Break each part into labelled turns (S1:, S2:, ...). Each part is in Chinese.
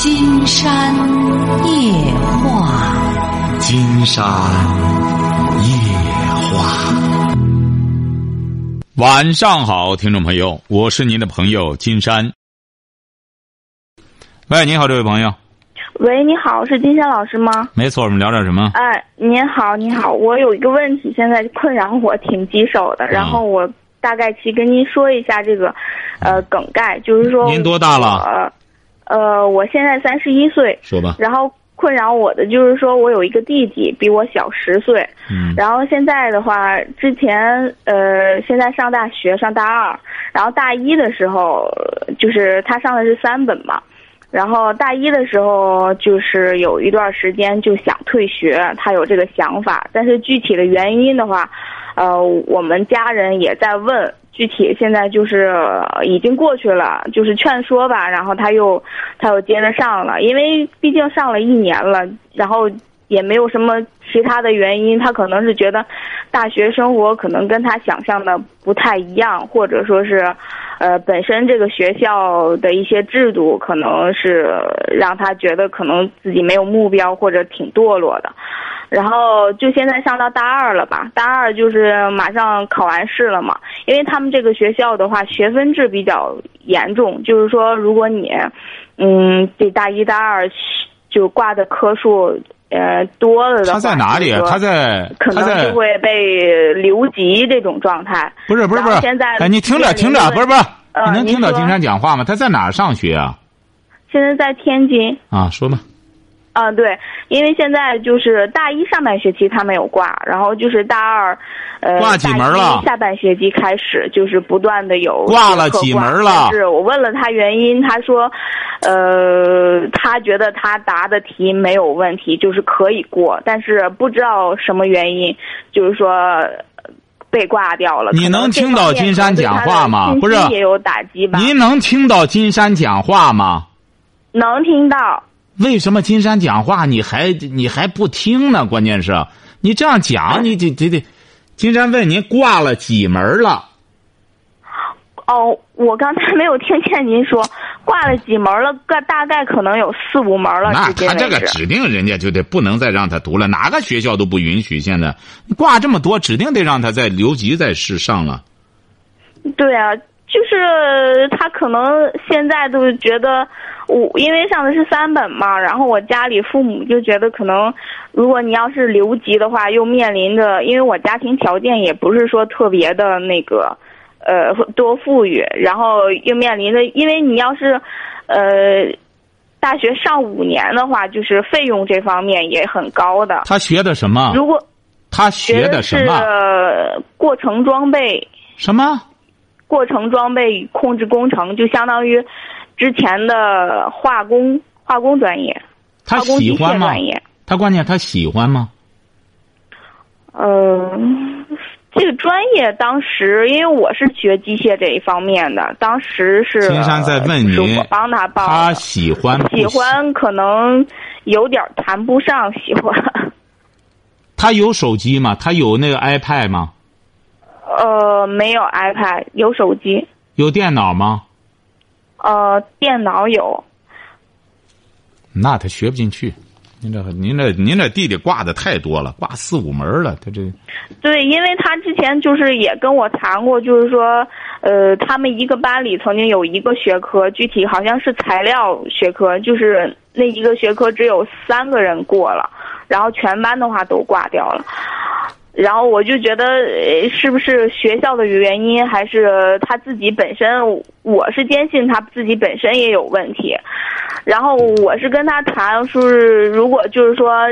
S1: 金山夜话，
S2: 金山夜话。晚上好，听众朋友，我是您的朋友金山。喂，你好，这位朋友。
S3: 喂，你好，是金山老师吗？
S2: 没错，我们聊点什么？
S3: 哎，您好，您好，我有一个问题，现在困扰我挺棘手的，然后我大概去跟您说一下这个，呃，梗概，就是说
S2: 您多大了？
S3: 呃，呃，我现在三十一岁。
S2: 说吧。
S3: 然后困扰我的就是说我有一个弟弟，比我小十岁。
S2: 嗯。
S3: 然后现在的话，之前呃，现在上大学上大二，然后大一的时候，就是他上的是三本嘛。然后大一的时候，就是有一段时间就想退学，他有这个想法，但是具体的原因的话，呃，我们家人也在问。具体现在就是已经过去了，就是劝说吧，然后他又他又接着上了，因为毕竟上了一年了，然后也没有什么其他的原因，他可能是觉得大学生活可能跟他想象的不太一样，或者说是。呃，本身这个学校的一些制度，可能是让他觉得可能自己没有目标或者挺堕落的，然后就现在上到大二了吧，大二就是马上考完试了嘛，因为他们这个学校的话，学分制比较严重，就是说如果你，嗯，这大一、大二就挂的科数。呃，多了的
S2: 他在哪里？他在
S3: 可能就会被留级这种状态。
S2: 不是不是不是，
S3: 现在
S2: 哎，你听着听着，不是不是，
S3: 你
S2: 能听到金山讲话吗？他在哪儿上学啊？
S3: 现在在天津。
S2: 啊，说吧。
S3: 啊，对，因为现在就是大一上半学期他没有挂，然后就是大二，呃，
S2: 挂几门了？
S3: 下半学期开始就是不断的有
S2: 挂了几门了？
S3: 是我问了他原因，他说，呃，他觉得他答的题没有问题，就是可以过，但是不知道什么原因，就是说被挂掉了。
S2: 你能听到金山讲话吗？不是
S3: 也有打击吧？
S2: 您能听到金山讲话吗？
S3: 能听到。
S2: 为什么金山讲话你还你还不听呢？关键是，你这样讲，你得得得，金山问您挂了几门了？
S3: 哦，我刚才没有听见您说挂了几门了，个大概可能有四五门了。
S2: 那他这个指定人家就得不能再让他读了，哪个学校都不允许。现在挂这么多，指定得让他再留级再试上了。
S3: 对啊。就是他可能现在都觉得我因为上的是三本嘛，然后我家里父母就觉得可能，如果你要是留级的话，又面临着，因为我家庭条件也不是说特别的那个，呃，多富裕，然后又面临着，因为你要是，呃，大学上五年的话，就是费用这方面也很高的。
S2: 他学的什么？
S3: 如果
S2: 他学的什么？
S3: 过程装备。
S2: 什么？
S3: 过程装备与控制工程就相当于之前的化工化工专业，
S2: 他喜欢吗？他关键他喜欢吗？
S3: 呃，这个专业当时因为我是学机械这一方面的，当时是
S2: 青山在问你，
S3: 我帮他报，
S2: 他喜欢
S3: 喜欢可能有点谈不上喜欢。
S2: 他有手机吗？他有那个 iPad 吗？
S3: 呃，没有 iPad，有手机。
S2: 有电脑吗？
S3: 呃，电脑有。
S2: 那他学不进去。您这，您这，您这弟弟挂的太多了，挂四五门了，他这。
S3: 对，因为他之前就是也跟我谈过，就是说，呃，他们一个班里曾经有一个学科，具体好像是材料学科，就是那一个学科只有三个人过了，然后全班的话都挂掉了。然后我就觉得，是不是学校的原因，还是他自己本身？我是坚信他自己本身也有问题。然后我是跟他谈，说是如果就是说，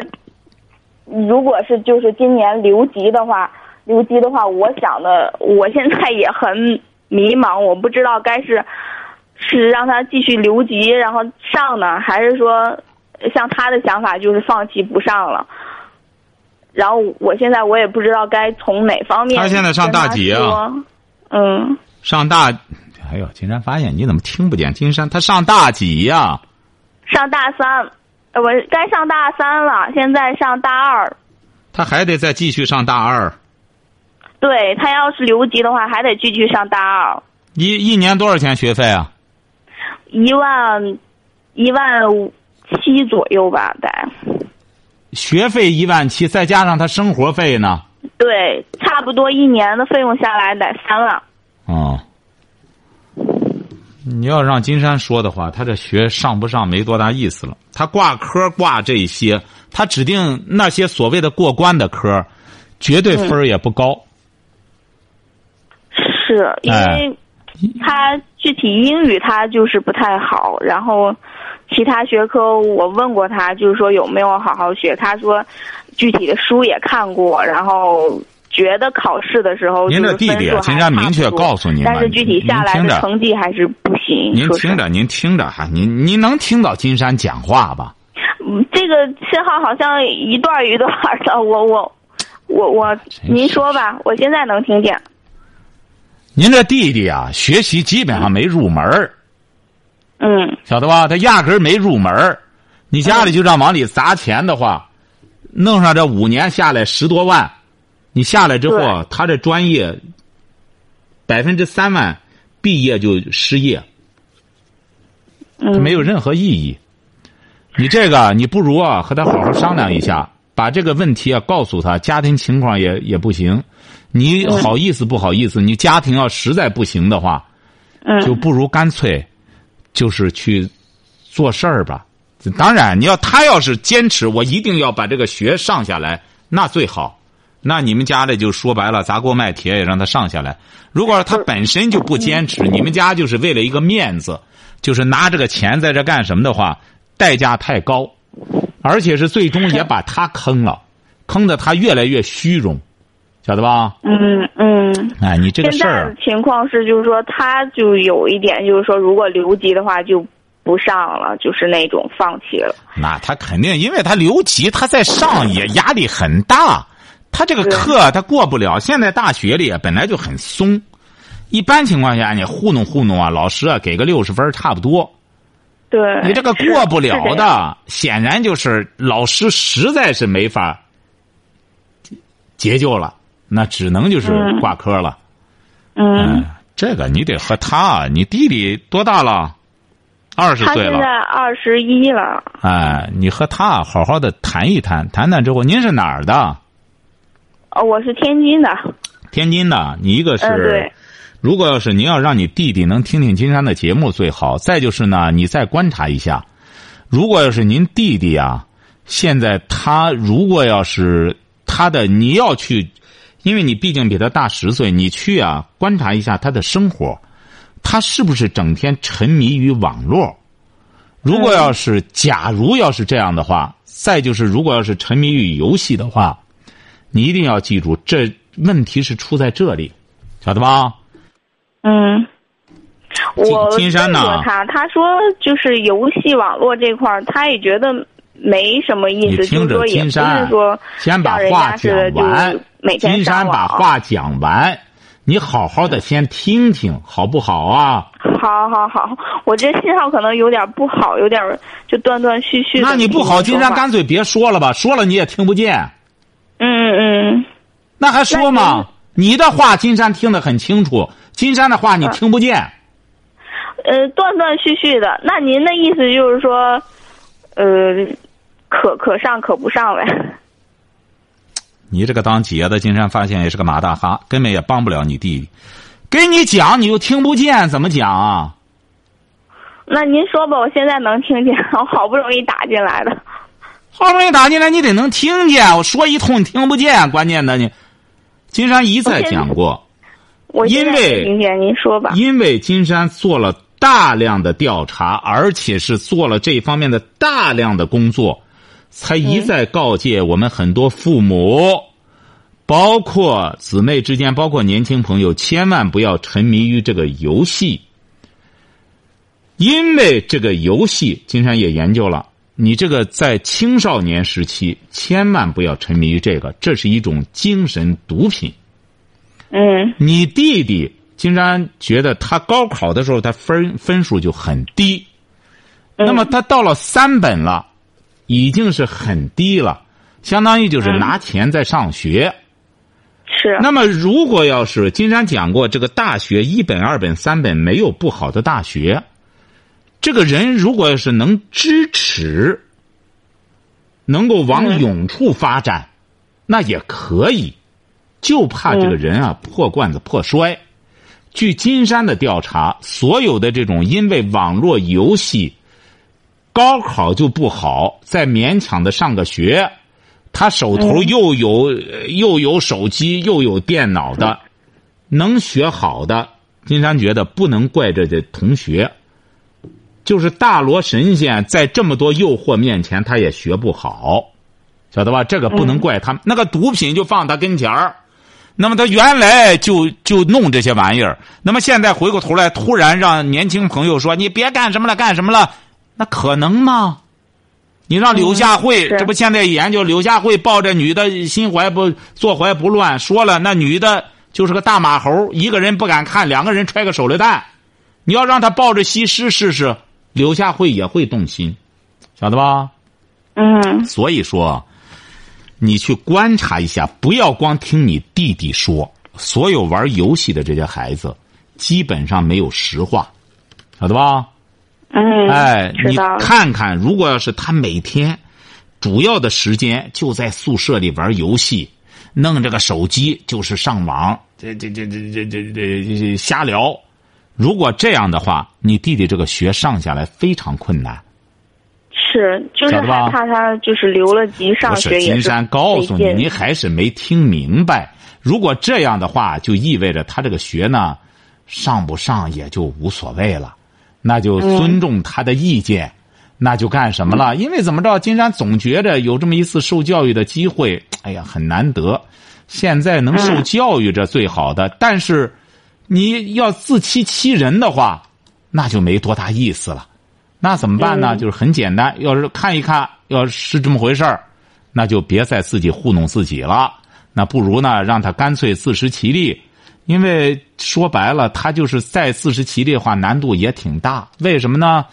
S3: 如果是就是今年留级的话，留级的话，我想的，我现在也很迷茫，我不知道该是是让他继续留级然后上呢，还是说像他的想法就是放弃不上了。然后我现在我也不知道该从哪方面。
S2: 他现在上大几
S3: 啊？嗯。
S2: 上大，哎呦！金山发现你怎么听不见？金山他上大几呀？
S3: 上大三，我该上大三了，现在上大二。
S2: 他还得再继续上大二。
S3: 对他要是留级的话，还得继续上大二。
S2: 一一年多少钱学费啊？
S3: 一万一万七左右吧，得。
S2: 学费一万七，再加上他生活费呢？
S3: 对，差不多一年的费用下来得三万。
S2: 哦。你要让金山说的话，他这学上不上没多大意思了。他挂科挂这些，他指定那些所谓的过关的科，绝对分儿也不高。
S3: 是因为他具体英语他就是不太好，然后其他学科我问过他，就是说有没有好好学，他说具体的书也看过，然后。觉得考试的时候，
S2: 您这弟弟金山明确告诉您
S3: 但是具体下来的成绩还是不行。
S2: 您听着，您听着哈，您您能听到金山讲话吧？
S3: 嗯，这个信号好像一段一段的，我我我我，您说吧，我现在能听见。
S2: 您这弟弟啊，学习基本上没入门
S3: 嗯。
S2: 晓得吧？他压根儿没入门你家里就这样往里砸钱的话，弄上这五年下来十多万。你下来之后，他这专业百分之三万毕业就失业，他没有任何意义。你这个，你不如啊和他好好商量一下，把这个问题啊告诉他，家庭情况也也不行。你好意思不好意思？你家庭要实在不行的话，就不如干脆就是去做事儿吧。当然，你要他要是坚持，我一定要把这个学上下来，那最好。那你们家的就说白了砸锅卖铁也让他上下来。如果他本身就不坚持，你们家就是为了一个面子，就是拿这个钱在这干什么的话，代价太高，而且是最终也把他坑了，坑的他越来越虚荣，晓得吧？
S3: 嗯嗯。
S2: 哎，你这个事儿。
S3: 情况是，就是说他就有一点，就是说如果留级的话就不上了，就是那种放弃了。
S2: 那他肯定，因为他留级，他在上也压力很大。他这个课他过不了，现在大学里本来就很松，一般情况下你糊弄糊弄啊，老师啊给个六十分差不多。
S3: 对。
S2: 你这个过不了的，显然就是老师实在是没法解救了，那只能就是挂科了。
S3: 嗯。
S2: 这个你得和他，你弟弟多大了？二十岁了。他
S3: 现在二十一了。
S2: 哎，你和他好好的谈一谈，谈谈之后，您是哪儿的？
S3: 哦，我是天津的。
S2: 天津的，你一个是，
S3: 对。
S2: 如果要是您要让你弟弟能听听金山的节目最好。再就是呢，你再观察一下，如果要是您弟弟啊，现在他如果要是他的你要去，因为你毕竟比他大十岁，你去啊观察一下他的生活，他是不是整天沉迷于网络？如果要是假如要是这样的话，再就是如果要是沉迷于游戏的话。你一定要记住，这问题是出在这里，晓得吧？
S3: 嗯，我
S2: 金山呢？
S3: 他他说就是游戏网络这块儿，他也觉得没什么意思，
S2: 就是
S3: 说也不是说
S2: 先把话讲完。金山把话讲完，你好好的先听听，好不好啊？
S3: 好好好，我这信号可能有点不好，有点就断断续续。
S2: 那你不好，金山干脆别说了吧，说了你也听不见。
S3: 嗯嗯，
S2: 那还说吗？你的话金山听得很清楚，金山的话你听不见。
S3: 呃，断断续续的。那您的意思就是说，呃，可可上可不上呗？
S2: 你这个当姐的，金山发现也是个马大哈，根本也帮不了你弟弟。给你讲你又听不见，怎么讲啊？
S3: 那您说吧，我现在能听见，我 好不容易打进来的。
S2: 好不容易打进来，你得能听见。我说一通你听不见，关键的你，金山一再讲过，我因为
S3: 听见您说吧，
S2: 因为金山做了大量的调查，而且是做了这方面的大量的工作，才一再告诫我们很多父母，包括姊妹之间，包括年轻朋友，千万不要沉迷于这个游戏，因为这个游戏，金山也研究了。你这个在青少年时期千万不要沉迷于这个，这是一种精神毒品。
S3: 嗯。
S2: 你弟弟金山觉得他高考的时候他分分数就很低，那么他到了三本了，已经是很低了，相当于就是拿钱在上学。
S3: 是。
S2: 那么如果要是金山讲过，这个大学一本、二本、三本没有不好的大学。这个人如果要是能支持，能够往永处发展，那也可以。就怕这个人啊破罐子破摔。据金山的调查，所有的这种因为网络游戏，高考就不好，再勉强的上个学，他手头又有又有手机又有电脑的，能学好的，金山觉得不能怪这些同学。就是大罗神仙在这么多诱惑面前，他也学不好，晓得吧？这个不能怪他们。那个毒品就放他跟前儿。那么他原来就就弄这些玩意儿，那么现在回过头来，突然让年轻朋友说你别干什么了，干什么了？那可能吗？你让柳下惠，这不现在研究柳下惠抱着女的心怀不坐怀不乱，说了那女的就是个大马猴，一个人不敢看，两个人揣个手榴弹。你要让他抱着西施试试，柳下惠也会动心，晓得吧？
S3: 嗯。
S2: 所以说。你去观察一下，不要光听你弟弟说。所有玩游戏的这些孩子，基本上没有实话，晓得吧？
S3: 嗯，
S2: 哎，你看看，如果要是他每天主要的时间就在宿舍里玩游戏，弄这个手机就是上网，这这这这这这这瞎聊。如果这样的话，你弟弟这个学上下来非常困难。
S3: 是，就是害怕他就是留了级上学
S2: 金山告诉你，你还是没听明白。如果这样的话，就意味着他这个学呢，上不上也就无所谓了，那就尊重他的意见，那就干什么了？因为怎么着，金山总觉着有这么一次受教育的机会，哎呀，很难得。现在能受教育这最好的，但是你要自欺欺人的话，那就没多大意思了。那怎么办呢？就是很简单，要是看一看，要是这么回事儿，那就别再自己糊弄自己了。那不如呢，让他干脆自食其力。因为说白了，他就是再自食其力的话，难度也挺大。为什么呢？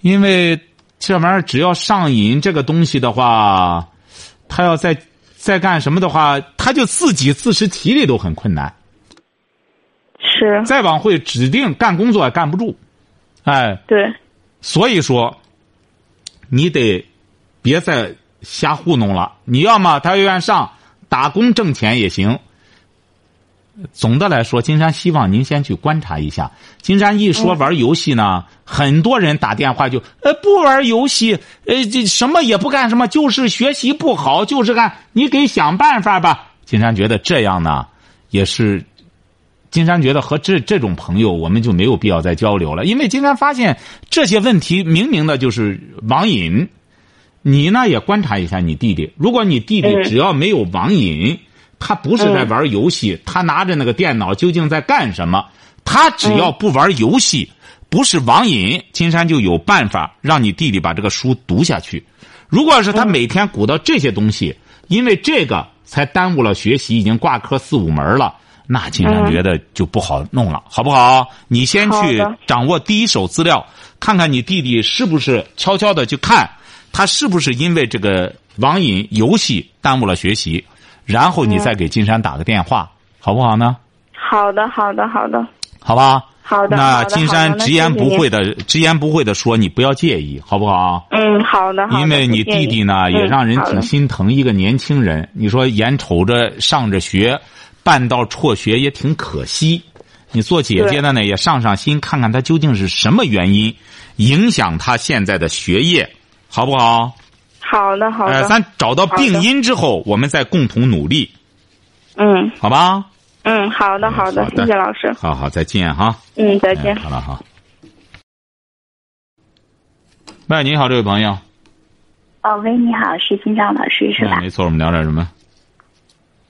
S2: 因为这玩意儿只要上瘾这个东西的话，他要再再干什么的话，他就自己自食其力都很困难。
S3: 是。
S2: 再往会指定干工作也干不住，哎。
S3: 对。
S2: 所以说，你得别再瞎糊弄了。你要么他愿上打工挣钱也行。总的来说，金山希望您先去观察一下。金山一说玩游戏呢，很多人打电话就呃不玩游戏，呃这什么也不干什么，就是学习不好，就是干你给想办法吧。金山觉得这样呢，也是。金山觉得和这这种朋友，我们就没有必要再交流了，因为金山发现这些问题明明的就是网瘾。你呢也观察一下你弟弟，如果你弟弟只要没有网瘾，他不是在玩游戏，他拿着那个电脑究竟在干什么？他只要不玩游戏，不是网瘾，金山就有办法让你弟弟把这个书读下去。如果是他每天鼓捣这些东西，因为这个才耽误了学习，已经挂科四五门了。那金山觉得就不好弄了，好不好？你先去掌握第一手资料，看看你弟弟是不是悄悄的去看，他是不是因为这个网瘾游戏耽误了学习，然后你再给金山打个电话，好不好呢？
S3: 好的，好的，好的。
S2: 好吧。
S3: 好的。
S2: 那金山直言不讳的、直言不讳的说，你不要介意，好不好？
S3: 嗯，好的。
S2: 因为你弟弟呢，也让人挺心疼，一个年轻人，你说眼瞅着上着学。半道辍学也挺可惜，你做姐姐的呢也上上心，看看他究竟是什么原因影响他现在的学业，好不好？
S3: 好的，好的。
S2: 哎，咱找到病因之后，我们再共同努力。
S3: 嗯，
S2: 好吧。
S3: 嗯，好的，好的，谢谢老师。
S2: 好好，再见哈。
S3: 嗯，再见。
S2: 好了，好。喂，你好，这位朋友。
S4: 哦，喂，你好，是金章老师是吧？
S2: 没错，我们聊点什么？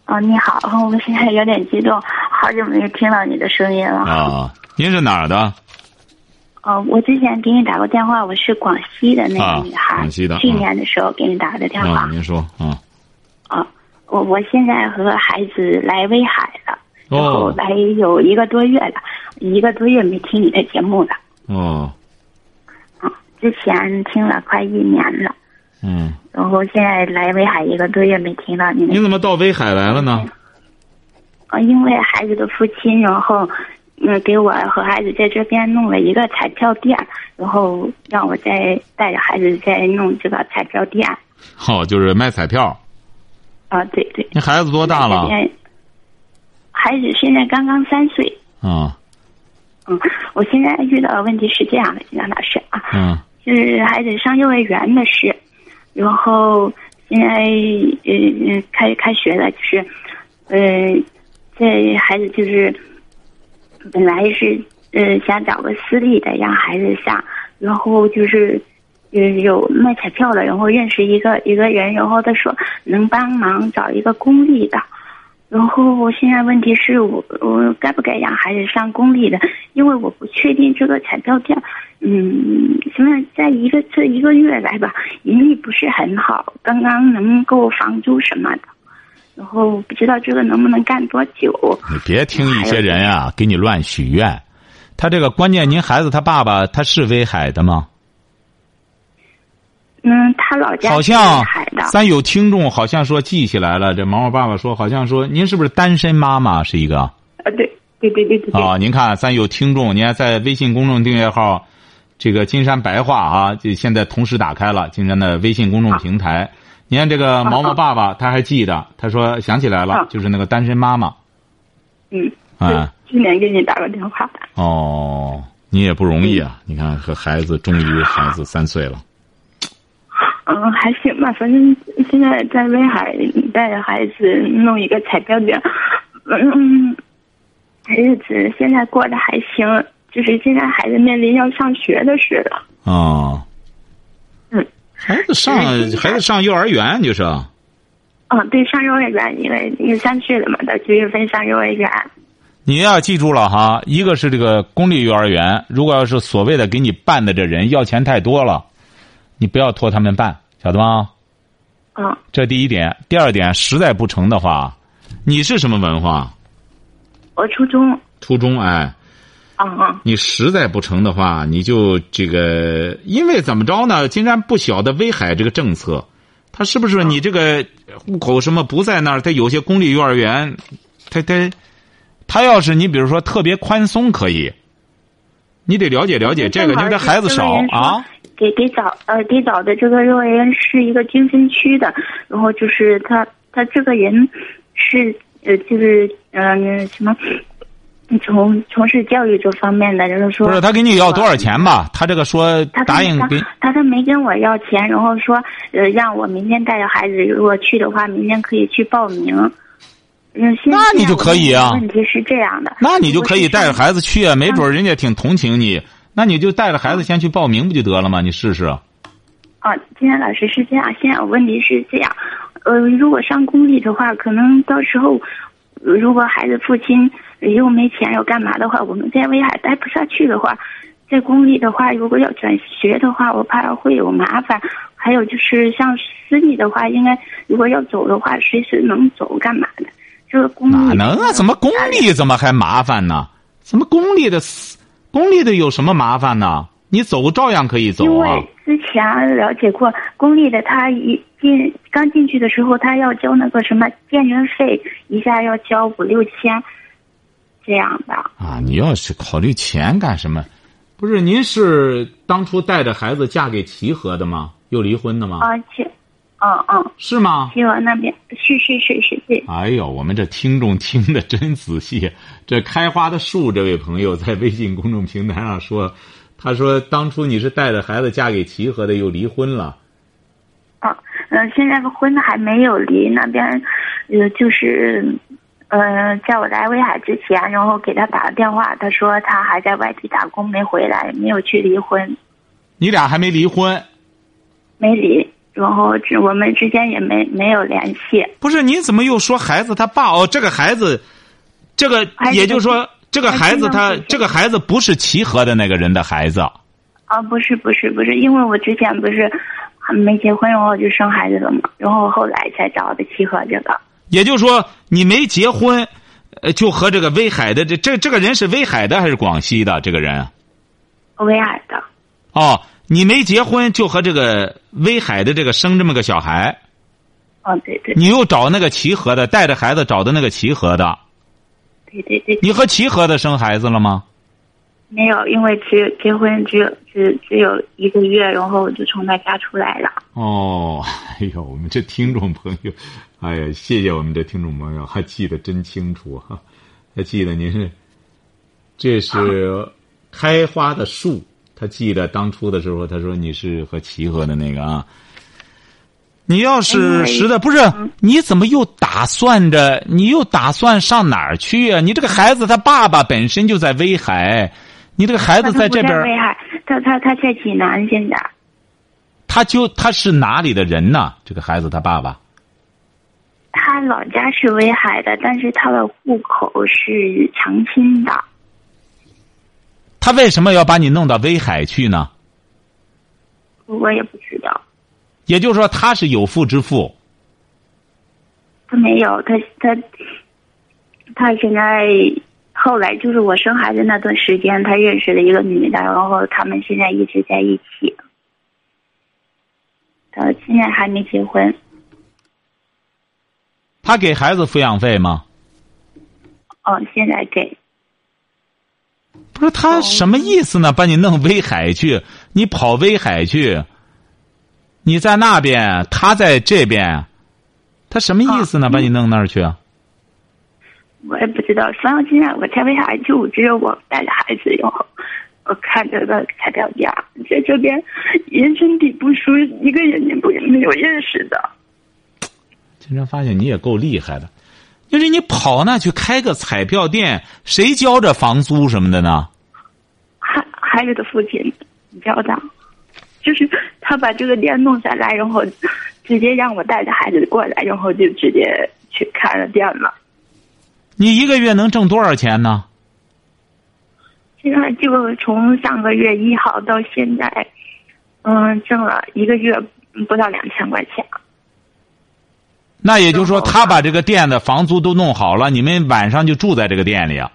S4: 哦，你好，我们现在有点激动，好久没有听到你的声音了。
S2: 啊，您是哪儿的？
S4: 哦，我之前给你打过电话，我是广西的那个女孩，
S2: 广西的。
S4: 去年的时候给你打的电话。
S2: 您说，啊。
S4: 啊，我我现在和孩子来威海了，然后来有一个多月了，一个多月没听你的节目了。
S2: 哦。
S4: 啊，之前听了快一年了。
S2: 嗯，
S4: 然后现在来威海一个多月没听到你。
S2: 你怎么到威海来了呢？
S4: 啊，因为孩子的父亲，然后嗯，给我和孩子在这边弄了一个彩票店，然后让我再带着孩子再弄这个彩票店。
S2: 哦，就是卖彩票。
S4: 啊，对对。
S2: 你孩子多大了？
S4: 孩子现在刚刚三岁。
S2: 啊。
S4: 嗯，我现在遇到的问题是这样的，金江老师啊。
S2: 嗯。
S4: 就是孩子上幼儿园的事，然后现在呃开开学了，就是呃这孩子就是本来是呃想找个私立的让孩子上，然后就是呃有卖彩票的，然后认识一个一个人，然后他说能帮忙找一个公立的。然后我现在问题是我我该不该让孩子上公立的？因为我不确定这个彩票店，嗯，现在在一个这一个月来吧，盈利不是很好，刚刚能够房租什么的，然后不知道这个能不能干多久。
S2: 你别听一些人啊给你乱许愿，他这个关键，您孩子他爸爸他是威海的吗？
S4: 嗯，他老家
S2: 好像咱有听众好像说记起来了，这毛毛爸爸说好像说您是不是单身妈妈是一个？啊，
S4: 对对对对对。
S2: 啊，您看咱有听众，您看在微信公众订阅号，这个金山白话啊，就现在同时打开了金山的微信公众平台。你看这个毛毛爸爸他还记得，他说想起来了，就是那个单身妈妈。
S4: 嗯。啊。去年给你打过电话。
S2: 哦，你也不容易啊！你看和孩子，终于孩子三岁了。
S4: 嗯，还行吧，反正现在在威海带着孩子弄一个彩票店，嗯，日子现在过得还行，就是现在孩子面临要上学的事了。
S2: 哦，
S4: 嗯，
S2: 孩子上孩子上幼儿园就是。
S4: 嗯，对，上幼儿园，因为因为三岁了嘛，到九月份上幼儿园。
S2: 你要记住了哈，一个是这个公立幼儿园，如果要是所谓的给你办的这人要钱太多了。你不要托他们办，晓得吗？
S4: 嗯。
S2: 这第一点，第二点，实在不成的话，你是什么文化？
S4: 我初中。
S2: 初中，哎。
S4: 嗯嗯。
S2: 你实在不成的话，你就这个，因为怎么着呢？金山不晓得威海这个政策，他是不是你这个户口什么不在那儿？他有些公立幼儿园，他他他要是你比如说特别宽松，可以。你得了解了解这个，因为他孩子少啊。
S4: 给给找呃给找的这个幼儿园是一个精分区的，然后就是他他这个人是呃就是嗯什么从从事教育这方面的，就是说
S2: 不是他给你要多少钱吧？他这个说答应给
S4: 他他没跟我要钱，然后说呃让我明天带着孩子，如果去的话，明天可以去报名。嗯，
S2: 那你就可以啊。
S4: 问题是这样的，
S2: 那你就可以带着孩子去啊，没准人家挺同情你。那你就带着孩子先去报名不就得了吗？你试试。
S4: 啊，今天老师是这样，现在问题是这样，呃，如果上公立的话，可能到时候，如果孩子父亲又没钱又干嘛的话，我们在威海待不下去的话，在公立的话，如果要转学的话，我怕会有麻烦。还有就是像私立的话，应该如果要走的话，随时能走，干嘛的？就是公立
S2: 哪能啊？怎么公立怎么还麻烦呢？怎么公立的私？公立的有什么麻烦呢？你走照样可以走
S4: 啊。因为之前了解过，公立的他一进刚进去的时候，他要交那个什么建园费，一下要交五六千，这样的。
S2: 啊，你要是考虑钱干什么？不是，您是当初带着孩子嫁给齐河的吗？又离婚的吗？
S4: 啊，齐。嗯嗯，
S2: 是吗？
S4: 齐河那边是是是是是。
S2: 哎呦，我们这听众听的真仔细。这开花的树这位朋友在微信公众平台上说，他说当初你是带着孩子嫁给齐河的，又离婚了。
S4: 啊，嗯，现在婚还没有离，那边呃就是，呃，在我来威海之前，然后给他打了电话，他说他还在外地打工没回来，没有去离婚。
S2: 你俩还没离婚？
S4: 没离。然后这我们之间也没没有联系。
S2: 不是，你怎么又说孩子他爸？哦，这个孩子，这个也就是说，这个孩子他这个孩子不是齐河的那个人的孩子。
S4: 啊，不是不是不是，因为我之前不是还没结婚，然后就生孩子了嘛，然后后来才找的齐河这个。
S2: 也就是说，你没结婚，呃，就和这个威海的这这这个人是威海的还是广西的这个人？
S4: 威海的。
S2: 哦。你没结婚就和这个威海的这个生这么个小孩，
S4: 哦对对，
S2: 你又找那个齐河的带着孩子找的那个齐河的，
S4: 对对对，
S2: 你和齐河的生孩子了吗？
S4: 没有，因为只结婚只有只只有一个月，然后我就从他家出来了。
S2: 哦，哎呦，我们这听众朋友，哎呀，谢谢我们这听众朋友，还记得真清楚哈，还记得您是，这是开花的树，他记得当初的时候，他说你是和齐河的那个啊。你要是实在不是，你怎么又打算着？你又打算上哪儿去啊？你这个孩子他爸爸本身就在威海，你这个孩子在这边。
S4: 威海，他他他在济南现在。
S2: 他就他是哪里的人呢？这个孩子他爸爸。
S4: 他老家是威海的，但是他的户口是长青的。
S2: 他为什么要把你弄到威海去呢？
S4: 我也不知道。
S2: 也就是说，他是有妇之夫。
S4: 他没有，他他他现在后来就是我生孩子那段时间，他认识了一个女的，然后他们现在一直在一起。他现在还没结婚。
S2: 他给孩子抚养费吗？
S4: 哦，现在给。
S2: 不是他什么意思呢？把你弄威海去，你跑威海去。你在那边，他在这边，他什么意思呢？把你弄那儿去？
S4: 我也不知道。反正现在我在威海，就只有我带着孩子，然后我看着个彩票店，在这边人生地不熟，一个人也不没有认识的。
S2: 经常发现你也够厉害的，就是你跑那去开个彩票店，谁交着房租什么的呢？
S4: 孩孩子的父亲交的。就是他把这个店弄下来，然后直接让我带着孩子过来，然后就直接去开了店了。
S2: 你一个月能挣多少钱呢？
S4: 现在就从上个月一号到现在，嗯，挣了一个月不到两千块钱。
S2: 那也就是说，他把这个店的房租都弄好了，你们晚上就住在这个店里啊？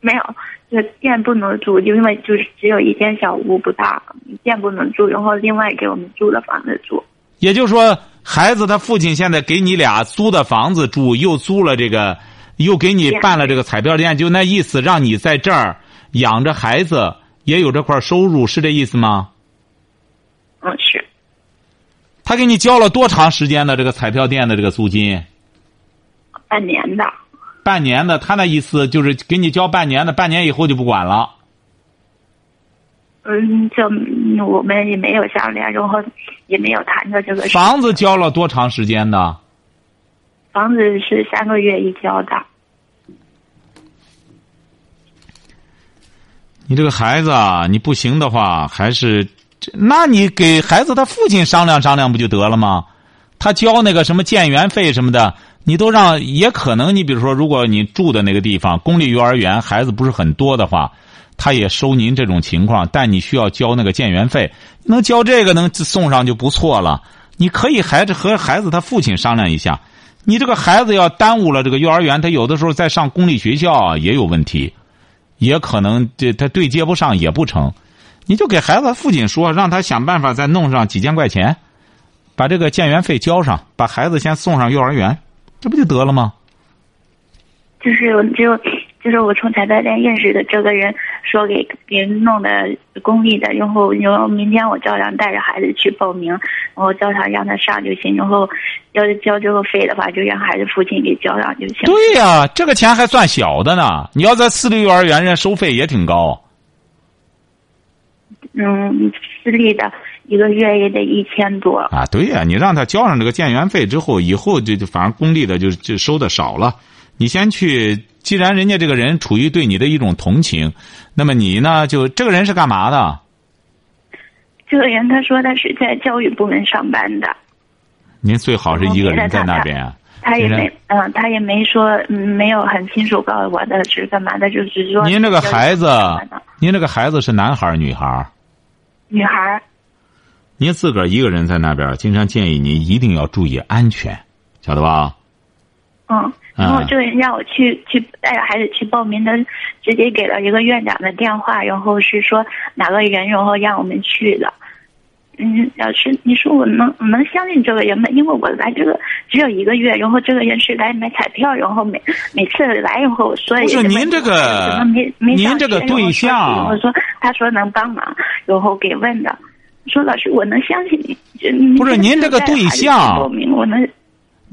S4: 没有。这店不能住，就因为就是只有一间小屋不大，店不能住，然后另外给我们租的房子住。
S2: 也就是说，孩子他父亲现在给你俩租的房子住，又租了这个，又给你办了这个彩票店，就那意思，让你在这儿养着孩子，也有这块收入，是这意思吗？
S4: 嗯，是。
S2: 他给你交了多长时间的这个彩票店的这个租金？
S4: 半年的。
S2: 半年的，他那意思就是给你交半年的，半年以后就不管了。
S4: 嗯，这我们也没有商量，然后也没有谈到这个。
S2: 房子交了多长时间的？
S4: 房子是三个月一交的。
S2: 你这个孩子啊，你不行的话，还是那你给孩子他父亲商量商量不就得了吗？他交那个什么建园费什么的。你都让也可能，你比如说，如果你住的那个地方公立幼儿园孩子不是很多的话，他也收您这种情况，但你需要交那个建园费，能交这个能送上就不错了。你可以孩子和孩子他父亲商量一下，你这个孩子要耽误了这个幼儿园，他有的时候在上公立学校也有问题，也可能这他对接不上也不成，你就给孩子父亲说，让他想办法再弄上几千块钱，把这个建园费交上，把孩子先送上幼儿园。这不就得了吗？
S4: 就是就就是我从彩票店认识的这个人说给别人弄的公立的，然后然后明天我照样带着孩子去报名，然后叫他让他上就行。然后要是交这个费的话，就让孩子父亲给交上就行。
S2: 对呀，这个钱还算小的呢。你要在私立幼儿园，人家收费也挺高。
S4: 嗯，私立的。一个月也得一千多
S2: 啊！对呀，你让他交上这个建园费之后，以后就就反正公立的就就收的少了。你先去，既然人家这个人处于对你的一种同情，那么你呢，就这个人是干嘛的？
S4: 这个人他说他是在教育部门上班的。
S2: 您最好是一个人在那边。
S4: 他也没嗯，他也没说没有很清楚告诉我的是干嘛的，就是说。
S2: 您这个孩子，您这个孩子是男孩儿女孩儿
S4: 女孩儿
S2: 您自个儿一个人在那边，经常建议您一定要注意安全，晓得
S4: 吧？嗯，然后这个人让我去去带着孩子去报名的，直接给了一个院长的电话，然后是说哪个人，然后让我们去的。嗯，老师，你说我能我能相信这个人吗？因为我来这个只有一个月，然后这个人是来买彩票，然后每每次来以后所以
S2: 不是您这个
S4: 没没
S2: 您这个对象
S4: 我说他说能帮忙，然后给问的，说老师我能相信你，
S2: 不是您这个对象
S4: 报名我能。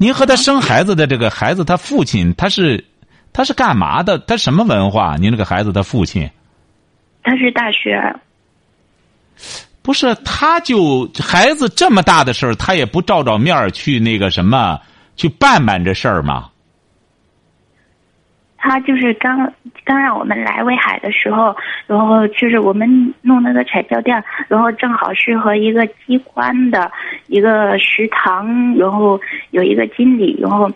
S2: 您和他生孩子的这个孩子，他父亲他是他是干嘛的？他什么文化？您这个孩子的父亲？
S4: 他是大学。
S2: 不是，他就孩子这么大的事儿，他也不照照面儿去那个什么去办办这事儿吗？
S4: 他就是刚刚让我们来威海的时候，然后就是我们弄那个彩票店，然后正好是和一个机关的一个食堂，然后有一个经理，然后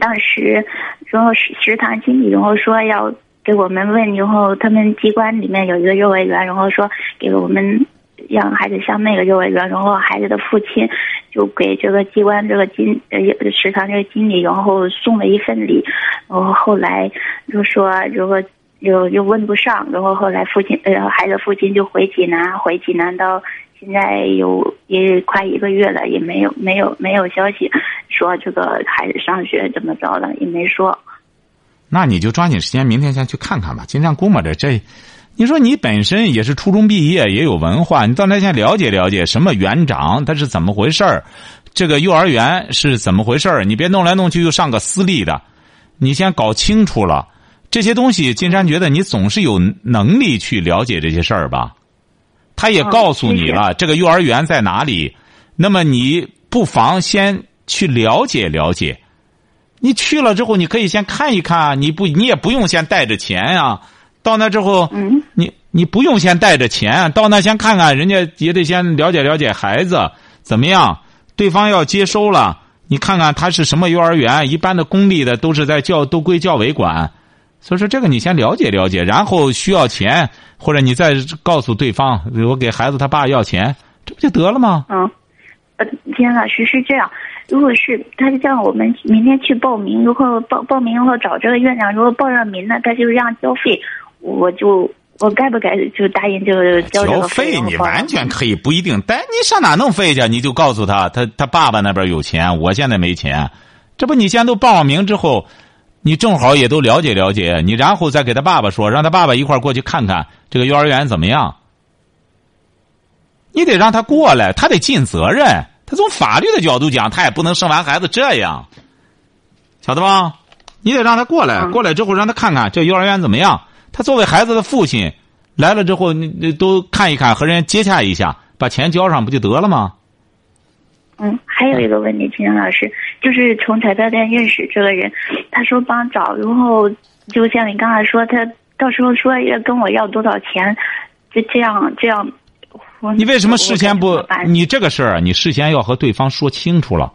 S4: 当时然后食食堂经理然后说要给我们问，然后他们机关里面有一个幼儿园，然后说给我们。让孩子上那个幼儿园，然后孩子的父亲就给这个机关这个经呃食堂这个经理，然后送了一份礼，然后后来就说如果又又问不上，然后后来父亲呃孩子父亲就回济南，回济南到现在有也快一个月了，也没有没有没有消息说这个孩子上学怎么着了，也没说。
S2: 那你就抓紧时间，明天先去看看吧。今天估摸着这。你说你本身也是初中毕业，也有文化，你到那先了解了解什么园长他是怎么回事儿，这个幼儿园是怎么回事儿？你别弄来弄去又上个私立的，你先搞清楚了这些东西。金山觉得你总是有能力去了解这些事儿吧？他也告诉你了这个幼儿园在哪里，那么你不妨先去了解了解。你去了之后，你可以先看一看，你不你也不用先带着钱呀。到那之后，
S4: 嗯，
S2: 你你不用先带着钱，到那先看看，人家也得先了解了解孩子怎么样。对方要接收了，你看看他是什么幼儿园，一般的公立的都是在教都归教委管，所以说这个你先了解了解，然后需要钱或者你再告诉对方，我给孩子他爸要钱，这不就得了吗？
S4: 嗯，呃，金老师是这样，如果是他就叫我们明天去报名，如果报报名然后找这个院长，如果报上名了，他就让交费。我就我该不该就答应就交这个
S2: 费？你完全可以不一定，但你上哪弄费去？你就告诉他，他他爸爸那边有钱，我现在没钱。这不，你先都报上名之后，你正好也都了解了解，你然后再给他爸爸说，让他爸爸一块过去看看这个幼儿园怎么样。你得让他过来，他得尽责任。他从法律的角度讲，他也不能生完孩子这样，晓得吧？你得让他过来，过来之后让他看看这幼儿园怎么样。他作为孩子的父亲，来了之后，你你都看一看，和人家接洽一下，把钱交上，不就得了吗？
S4: 嗯，还有一个问题，秦阳老师，就是从彩票店认识这个人，他说帮找，然后就像你刚才说，他到时候说要跟我要多少钱，就这样这样。
S2: 你为什么事先不？你这个事儿，你事先要和对方说清楚了。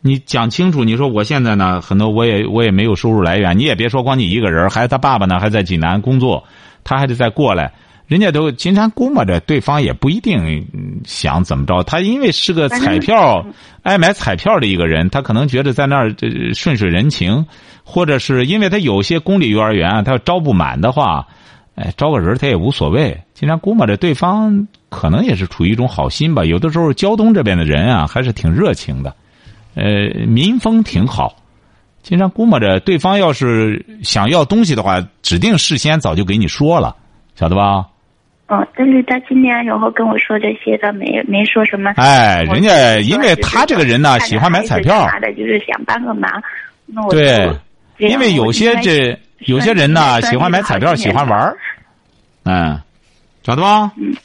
S2: 你讲清楚，你说我现在呢，很多我也我也没有收入来源，你也别说光你一个人，孩子他爸爸呢还在济南工作，他还得再过来，人家都经常估摸着对方也不一定想怎么着，他因为是个彩票爱买彩票的一个人，他可能觉得在那儿这顺水人情，或者是因为他有些公立幼儿园他要招不满的话，哎招个人他也无所谓，经常估摸着对方可能也是处于一种好心吧，有的时候胶东这边的人啊还是挺热情的。呃，民风挺好，经常估摸着对方要是想要东西的话，指定事先早就给你说了，晓得吧？
S4: 嗯，但是他今天然后跟我说这些，他没没说什么。
S2: 哎，人家因为他这个人呢，喜欢买彩票，他
S4: 的就是想帮个忙。
S2: 对，因为有些这有些人呢，喜欢买彩票，喜欢玩儿。嗯，晓得吧？
S4: 嗯。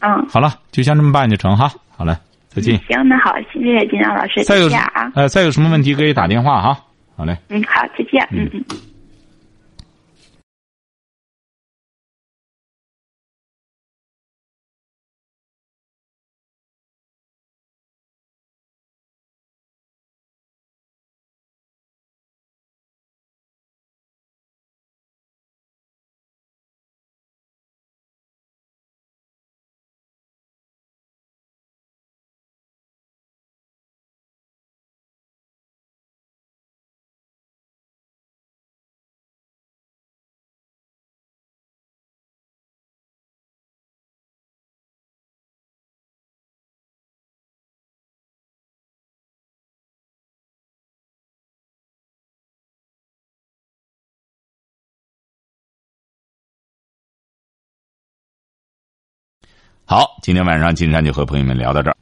S4: 嗯。
S2: 好了，就先这么办就成哈。好嘞。再见。
S4: 行，那好，谢谢金阳老师。
S2: 再见
S4: 啊，
S2: 呃，再有什么问题可以打电话哈。好嘞。
S4: 嗯，好，再见。嗯嗯。
S2: 好，今天晚上金山就和朋友们聊到这儿。